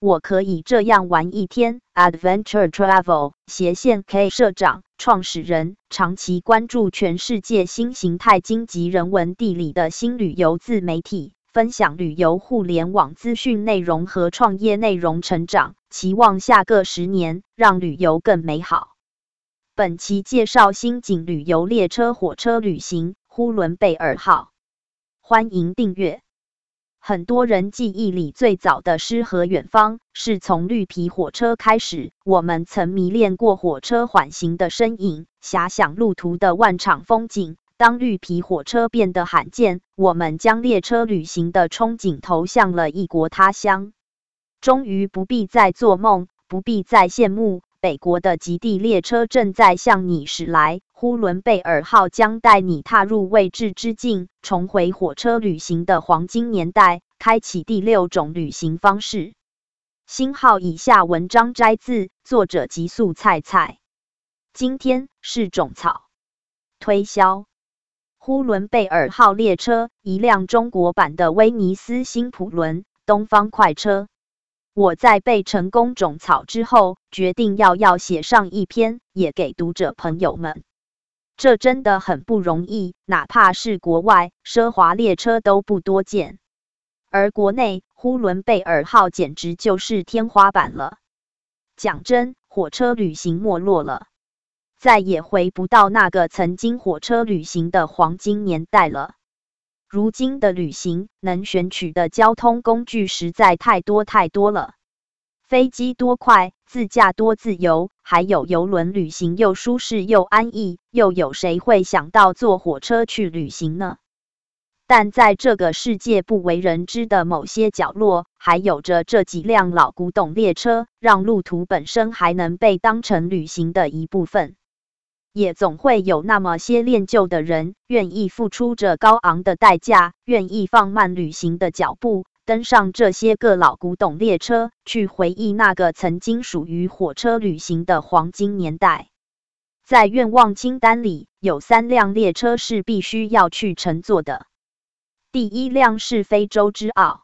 我可以这样玩一天。Adventure Travel 斜线 K 社长、创始人，长期关注全世界新形态经济、人文地理的新旅游自媒体，分享旅游互联网资讯内容和创业内容成长，期望下个十年让旅游更美好。本期介绍新景旅游列车火车旅行呼伦贝尔号，欢迎订阅。很多人记忆里最早的诗和远方是从绿皮火车开始。我们曾迷恋过火车缓行的身影，遐想路途的万场风景。当绿皮火车变得罕见，我们将列车旅行的憧憬投向了异国他乡。终于不必再做梦，不必再羡慕。北国的极地列车正在向你驶来，呼伦贝尔号将带你踏入未知之境，重回火车旅行的黄金年代，开启第六种旅行方式。星号以下文章摘自作者极速菜菜。今天是种草推销呼伦贝尔号列车，一辆中国版的威尼斯新普伦东方快车。我在被成功种草之后，决定要要写上一篇，也给读者朋友们。这真的很不容易，哪怕是国外奢华列车都不多见，而国内呼伦贝尔号简直就是天花板了。讲真，火车旅行没落了，再也回不到那个曾经火车旅行的黄金年代了。如今的旅行能选取的交通工具实在太多太多了，飞机多快，自驾多自由，还有游轮旅行又舒适又安逸，又有谁会想到坐火车去旅行呢？但在这个世界不为人知的某些角落，还有着这几辆老古董列车，让路途本身还能被当成旅行的一部分。也总会有那么些恋旧的人，愿意付出着高昂的代价，愿意放慢旅行的脚步，登上这些个老古董列车，去回忆那个曾经属于火车旅行的黄金年代。在愿望清单里，有三辆列车是必须要去乘坐的。第一辆是非洲之傲，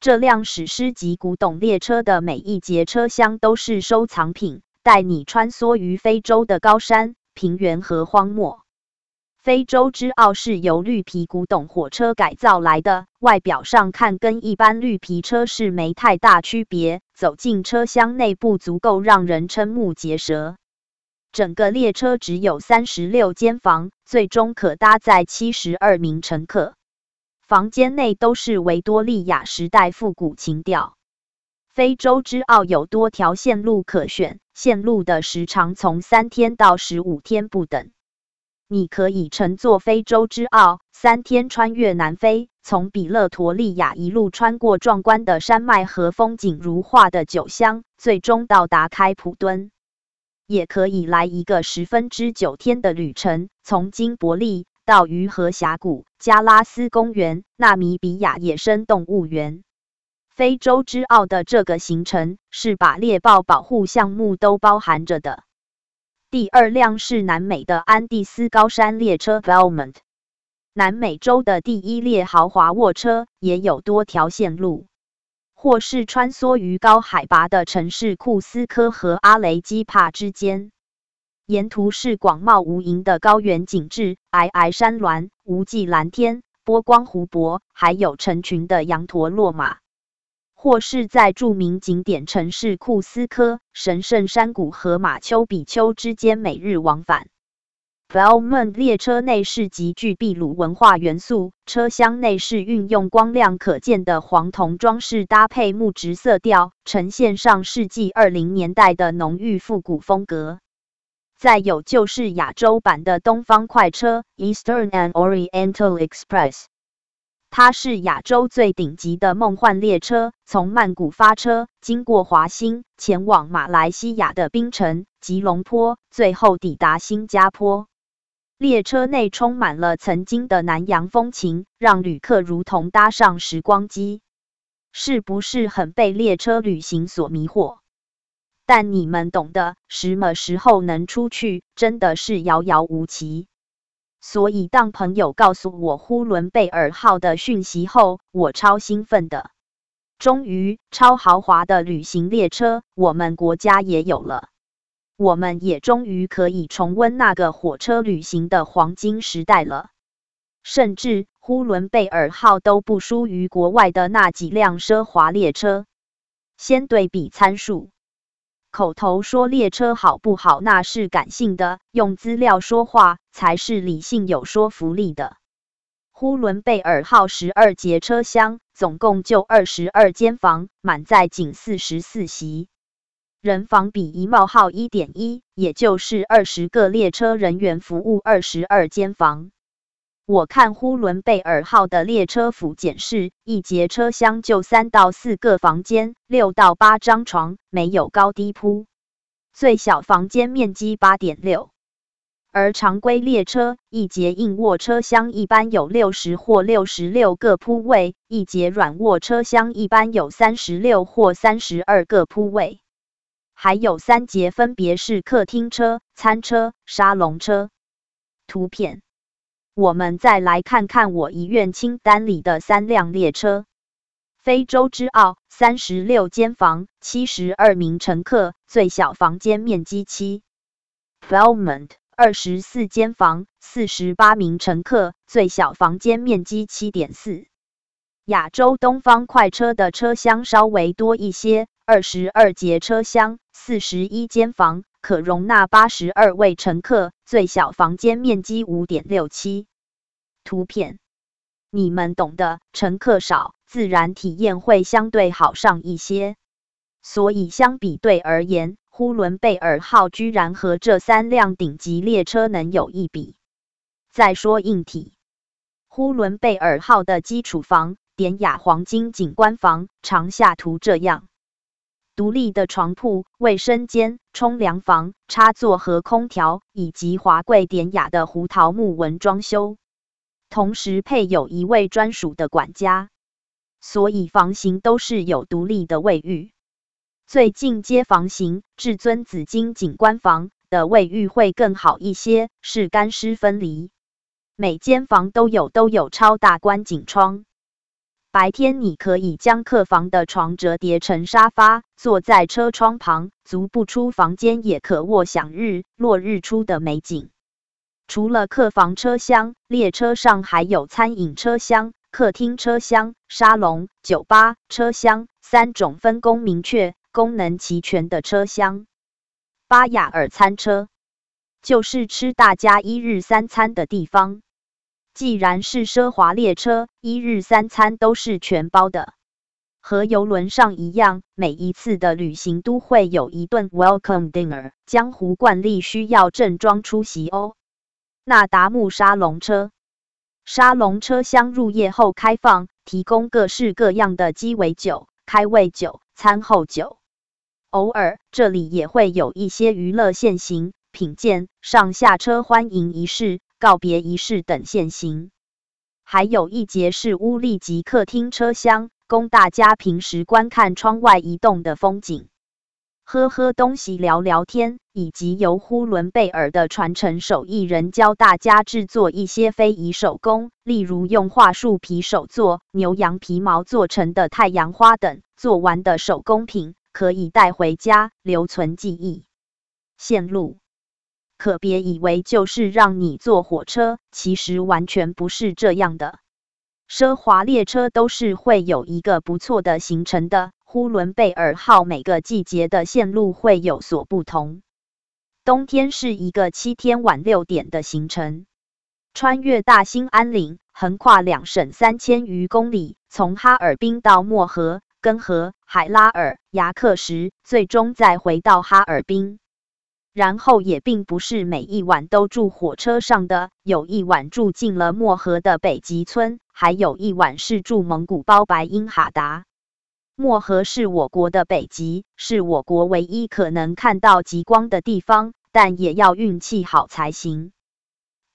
这辆史诗级古董列车的每一节车厢都是收藏品，带你穿梭于非洲的高山。平原和荒漠，非洲之傲是由绿皮古董火车改造来的，外表上看跟一般绿皮车是没太大区别。走进车厢内部，足够让人瞠目结舌。整个列车只有三十六间房，最终可搭载七十二名乘客。房间内都是维多利亚时代复古情调。非洲之傲有多条线路可选。线路的时长从三天到十五天不等。你可以乘坐非洲之傲，三天穿越南非，从比勒陀利亚一路穿过壮观的山脉和风景如画的酒乡，最终到达开普敦。也可以来一个十分之九天的旅程，从金伯利到鱼河峡谷、加拉斯公园、纳米比亚野生动物园。非洲之傲的这个行程是把猎豹保护项目都包含着的。第二辆是南美的安第斯高山列车 Valmont，南美洲的第一列豪华卧车，也有多条线路，或是穿梭于高海拔的城市库斯科和阿雷基帕之间，沿途是广袤无垠的高原景致，皑皑山峦，无际蓝天，波光湖泊，还有成群的羊驼骆马。或是在著名景点城市库斯科、神圣山谷和马丘比丘之间每日往返。valmon 列车内饰极具秘鲁文化元素，车厢内饰运用光亮可见的黄铜装饰，搭配木质色调，呈现上世纪二零年代的浓郁复古风格。再有就是亚洲版的东方快车 Eastern and Oriental Express。它是亚洲最顶级的梦幻列车，从曼谷发车，经过华兴，前往马来西亚的槟城、吉隆坡，最后抵达新加坡。列车内充满了曾经的南洋风情，让旅客如同搭上时光机。是不是很被列车旅行所迷惑？但你们懂的，什么时候能出去，真的是遥遥无期。所以，当朋友告诉我呼伦贝尔号的讯息后，我超兴奋的。终于，超豪华的旅行列车，我们国家也有了。我们也终于可以重温那个火车旅行的黄金时代了。甚至呼伦贝尔号都不输于国外的那几辆奢华列车。先对比参数，口头说列车好不好，那是感性的；用资料说话才是理性、有说服力的。呼伦贝尔号十二节车厢，总共就二十二间房，满载仅四十四席，人房比一冒号一点一，也就是二十个列车人员服务二十二间房。我看呼伦贝尔号的列车服检视，一节车厢就三到四个房间，六到八张床，没有高低铺，最小房间面积八点六。而常规列车一节硬卧车厢一般有六十或六十六个铺位，一节软卧车厢一般有三十六或三十二个铺位，还有三节分别是客厅车、餐车、沙龙车。图片。我们再来看看我遗愿清单里的三辆列车：非洲之奥，三十六间房，七十二名乘客，最小房间面积七；Belmont，二十四间房，四十八名乘客，最小房间面积七点四。亚洲东方快车的车厢稍微多一些，二十二节车厢，四十一间房。可容纳八十二位乘客，最小房间面积五点六七。图片，你们懂的，乘客少，自然体验会相对好上一些。所以相比对而言，呼伦贝尔号居然和这三辆顶级列车能有一比。再说硬体，呼伦贝尔号的基础房典雅黄金景观房，长下图这样。独立的床铺、卫生间、冲凉房、插座和空调，以及华贵典雅的胡桃木纹装修，同时配有一位专属的管家，所以房型都是有独立的卫浴。最近接房型至尊紫金景观房的卫浴会更好一些，是干湿分离，每间房都有都有超大观景窗。白天你可以将客房的床折叠成沙发，坐在车窗旁，足不出房间也可卧享日落日出的美景。除了客房车厢，列车上还有餐饮车厢、客厅车厢、沙龙、酒吧车厢三种分工明确、功能齐全的车厢。巴雅尔餐车就是吃大家一日三餐的地方。既然是奢华列车，一日三餐都是全包的，和游轮上一样，每一次的旅行都会有一顿 welcome dinner。江湖惯例需要正装出席哦。那达慕沙龙车，沙龙车厢入夜后开放，提供各式各样的鸡尾酒、开胃酒、餐后酒，偶尔这里也会有一些娱乐现行，品鉴、上下车欢迎仪式。告别仪式等现行，还有一节是屋立及客厅车厢，供大家平时观看窗外移动的风景，喝喝东西、聊聊天，以及由呼伦贝尔的传承手艺人教大家制作一些非遗手工，例如用桦树皮手做、牛羊皮毛做成的太阳花等。做完的手工品可以带回家留存记忆。线路。可别以为就是让你坐火车，其实完全不是这样的。奢华列车都是会有一个不错的行程的。呼伦贝尔号每个季节的线路会有所不同。冬天是一个七天晚六点的行程，穿越大兴安岭，横跨两省三千余公里，从哈尔滨到漠河、根河、海拉尔、牙克什，最终再回到哈尔滨。然后也并不是每一晚都住火车上的，有一晚住进了漠河的北极村，还有一晚是住蒙古包白音哈达。漠河是我国的北极，是我国唯一可能看到极光的地方，但也要运气好才行。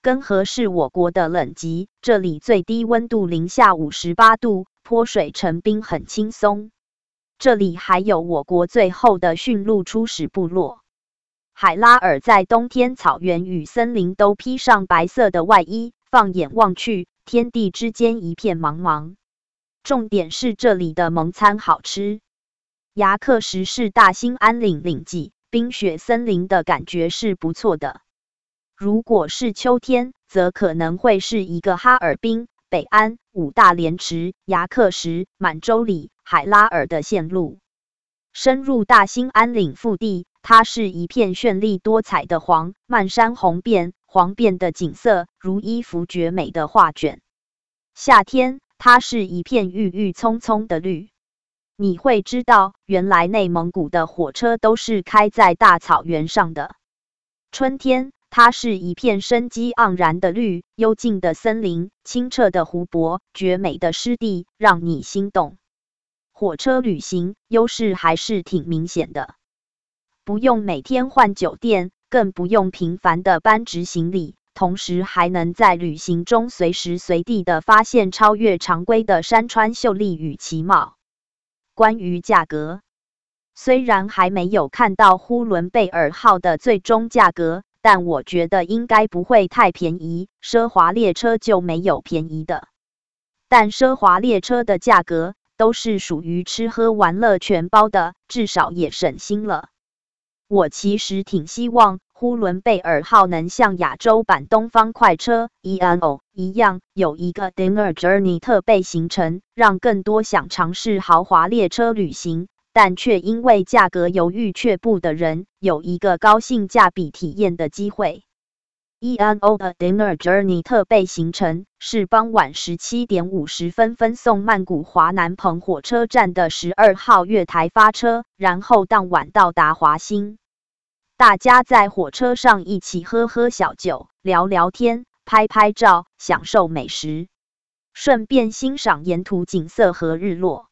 根河是我国的冷极，这里最低温度零下五十八度，泼水成冰很轻松。这里还有我国最后的驯鹿初始部落。海拉尔在冬天，草原与森林都披上白色的外衣。放眼望去，天地之间一片茫茫。重点是这里的蒙餐好吃。牙克石是大兴安岭岭脊，冰雪森林的感觉是不错的。如果是秋天，则可能会是一个哈尔滨、北安、五大连池、牙克石、满洲里、海拉尔的线路。深入大兴安岭腹地，它是一片绚丽多彩的黄漫山红遍，黄遍的景色如一幅绝美的画卷。夏天。它是一片郁郁葱葱的绿，你会知道，原来内蒙古的火车都是开在大草原上的。春天，它是一片生机盎然的绿，幽静的森林，清澈的湖泊，绝美的湿地，让你心动。火车旅行优势还是挺明显的，不用每天换酒店，更不用频繁的搬执行李。同时还能在旅行中随时随地的发现超越常规的山川秀丽与奇貌。关于价格，虽然还没有看到呼伦贝尔号的最终价格，但我觉得应该不会太便宜。奢华列车就没有便宜的，但奢华列车的价格都是属于吃喝玩乐全包的，至少也省心了。我其实挺希望。呼伦贝尔号能像亚洲版东方快车 （ENO） 一样，有一个 Dinner Journey 特备行程，让更多想尝试豪华列车旅行，但却因为价格犹豫却步的人，有一个高性价比体验的机会。ENO 的 Dinner Journey 特备行程是傍晚十七点五十分分送曼谷华南鹏火车站的十二号月台发车，然后当晚到达华兴。大家在火车上一起喝喝小酒，聊聊天，拍拍照，享受美食，顺便欣赏沿途景色和日落。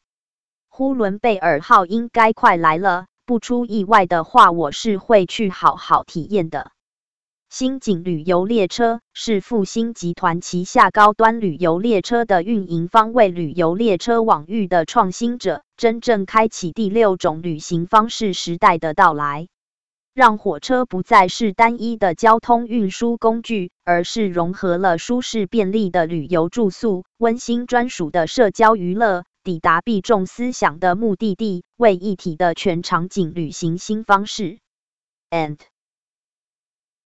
呼伦贝尔号应该快来了，不出意外的话，我是会去好好体验的。新景旅游列车是复兴集团旗下高端旅游列车的运营方，为旅游列车网域的创新者，真正开启第六种旅行方式时代的到来。让火车不再是单一的交通运输工具，而是融合了舒适便利的旅游住宿、温馨专属的社交娱乐、抵达必重思想的目的地为一体的全场景旅行新方式。And